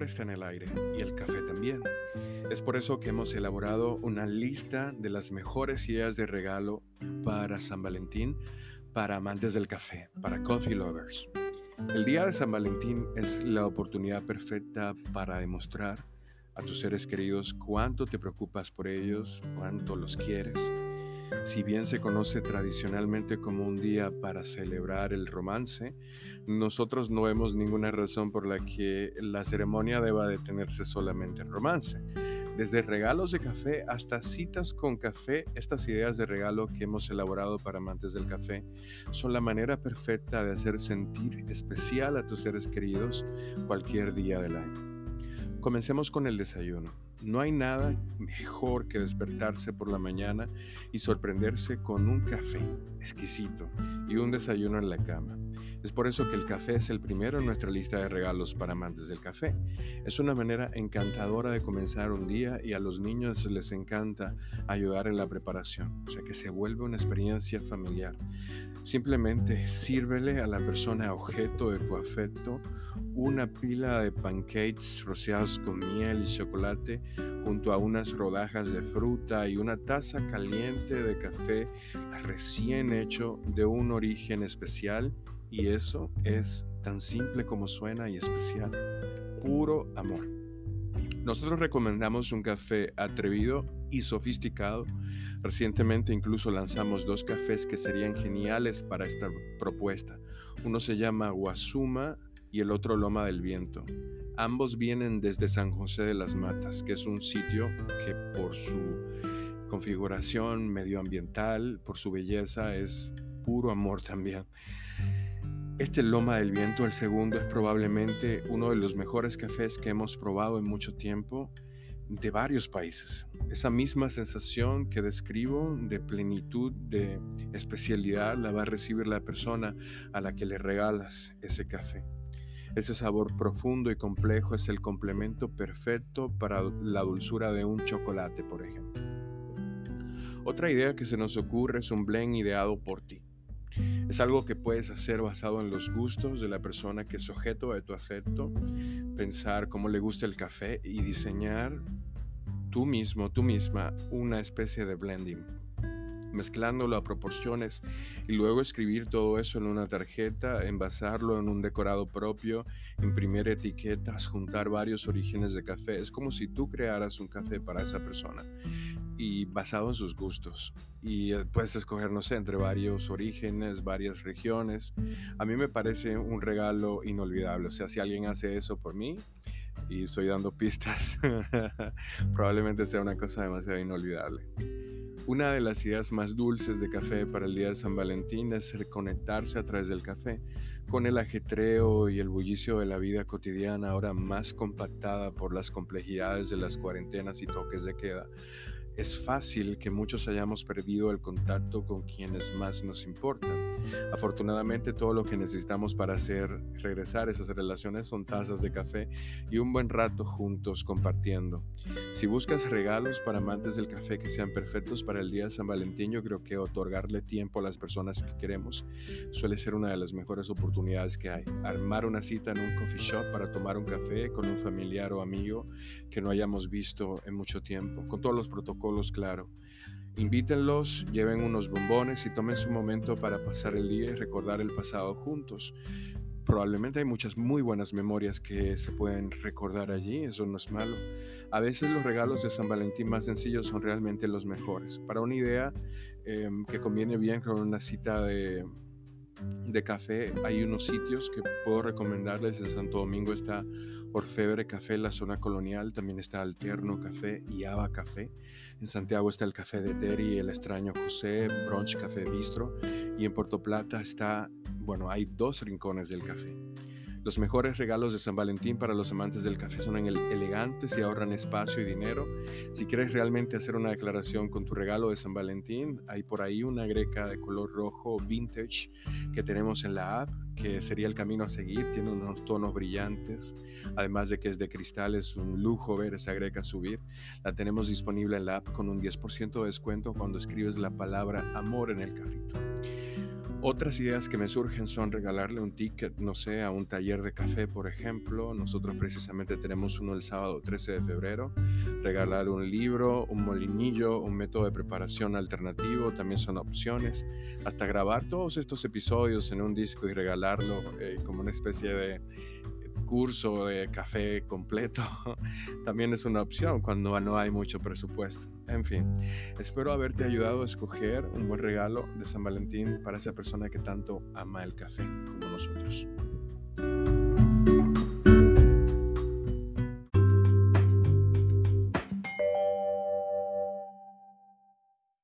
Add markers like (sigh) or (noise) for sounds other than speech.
está en el aire y el café también. Es por eso que hemos elaborado una lista de las mejores ideas de regalo para San Valentín para amantes del café, para coffee lovers. El día de San Valentín es la oportunidad perfecta para demostrar a tus seres queridos cuánto te preocupas por ellos, cuánto los quieres. Si bien se conoce tradicionalmente como un día para celebrar el romance, nosotros no vemos ninguna razón por la que la ceremonia deba detenerse solamente en romance. Desde regalos de café hasta citas con café, estas ideas de regalo que hemos elaborado para amantes del café son la manera perfecta de hacer sentir especial a tus seres queridos cualquier día del año. Comencemos con el desayuno. No hay nada mejor que despertarse por la mañana y sorprenderse con un café exquisito y un desayuno en la cama. Es por eso que el café es el primero en nuestra lista de regalos para amantes del café. Es una manera encantadora de comenzar un día y a los niños les encanta ayudar en la preparación, o sea que se vuelve una experiencia familiar. Simplemente sírvele a la persona objeto de tu afecto una pila de pancakes rociados con miel y chocolate junto a unas rodajas de fruta y una taza caliente de café recién hecho de un origen especial y eso es tan simple como suena y especial. Puro amor. Nosotros recomendamos un café atrevido y sofisticado. Recientemente incluso lanzamos dos cafés que serían geniales para esta propuesta. Uno se llama Guasuma y el otro Loma del Viento. Ambos vienen desde San José de las Matas, que es un sitio que por su configuración medioambiental, por su belleza, es puro amor también. Este Loma del Viento, el segundo, es probablemente uno de los mejores cafés que hemos probado en mucho tiempo de varios países. Esa misma sensación que describo de plenitud, de especialidad, la va a recibir la persona a la que le regalas ese café. Ese sabor profundo y complejo es el complemento perfecto para la dulzura de un chocolate, por ejemplo. Otra idea que se nos ocurre es un blend ideado por ti. Es algo que puedes hacer basado en los gustos de la persona que es sujeto de tu afecto, pensar cómo le gusta el café y diseñar tú mismo, tú misma, una especie de blending mezclándolo a proporciones y luego escribir todo eso en una tarjeta, envasarlo en un decorado propio, imprimir etiquetas, juntar varios orígenes de café. Es como si tú crearas un café para esa persona y basado en sus gustos. Y eh, puedes escoger, no sé, entre varios orígenes, varias regiones. A mí me parece un regalo inolvidable. O sea, si alguien hace eso por mí y estoy dando pistas, (laughs) probablemente sea una cosa demasiado inolvidable. Una de las ideas más dulces de café para el día de San Valentín es reconectarse a través del café, con el ajetreo y el bullicio de la vida cotidiana ahora más compactada por las complejidades de las cuarentenas y toques de queda. Es fácil que muchos hayamos perdido el contacto con quienes más nos importan. Afortunadamente todo lo que necesitamos para hacer regresar esas relaciones son tazas de café y un buen rato juntos compartiendo. Si buscas regalos para amantes del café que sean perfectos para el día de San Valentín, yo creo que otorgarle tiempo a las personas que queremos suele ser una de las mejores oportunidades que hay. Armar una cita en un coffee shop para tomar un café con un familiar o amigo que no hayamos visto en mucho tiempo, con todos los protocolos, claro. Invítenlos, lleven unos bombones y tomen su momento para pasar el día y recordar el pasado juntos. Probablemente hay muchas muy buenas memorias que se pueden recordar allí, eso no es malo. A veces los regalos de San Valentín más sencillos son realmente los mejores. Para una idea em, que conviene bien con una cita de, de café, hay unos sitios que puedo recomendarles. En Santo Domingo está Orfebre Café, la zona colonial, también está Alterno Café y Ava Café. En Santiago está el Café de Terry, el extraño José, Brunch Café Bistro. Y en Puerto Plata está, bueno, hay dos rincones del café. Los mejores regalos de San Valentín para los amantes del café son elegantes y ahorran espacio y dinero. Si quieres realmente hacer una declaración con tu regalo de San Valentín, hay por ahí una greca de color rojo vintage que tenemos en la app, que sería el camino a seguir. Tiene unos tonos brillantes, además de que es de cristal, es un lujo ver esa greca subir. La tenemos disponible en la app con un 10% de descuento cuando escribes la palabra amor en el carrito. Otras ideas que me surgen son regalarle un ticket, no sé, a un taller de café, por ejemplo. Nosotros precisamente tenemos uno el sábado 13 de febrero. Regalar un libro, un molinillo, un método de preparación alternativo, también son opciones. Hasta grabar todos estos episodios en un disco y regalarlo eh, como una especie de curso de café completo (laughs) también es una opción cuando no hay mucho presupuesto. En fin, espero haberte ayudado a escoger un buen regalo de San Valentín para esa persona que tanto ama el café como nosotros.